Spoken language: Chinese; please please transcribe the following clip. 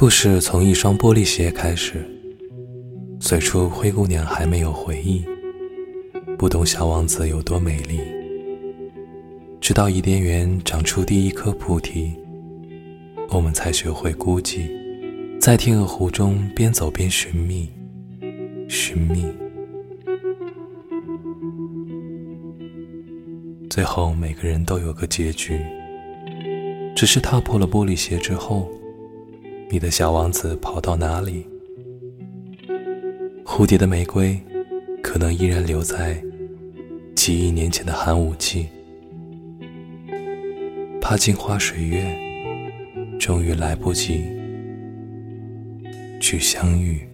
故事从一双玻璃鞋开始。最初，灰姑娘还没有回忆，不懂小王子有多美丽。直到伊甸园长出第一颗菩提，我们才学会孤寂，在天鹅湖中边走边寻觅，寻觅。最后，每个人都有个结局，只是踏破了玻璃鞋之后。你的小王子跑到哪里？蝴蝶的玫瑰可能依然留在几亿年前的寒武纪，怕镜花水月，终于来不及去相遇。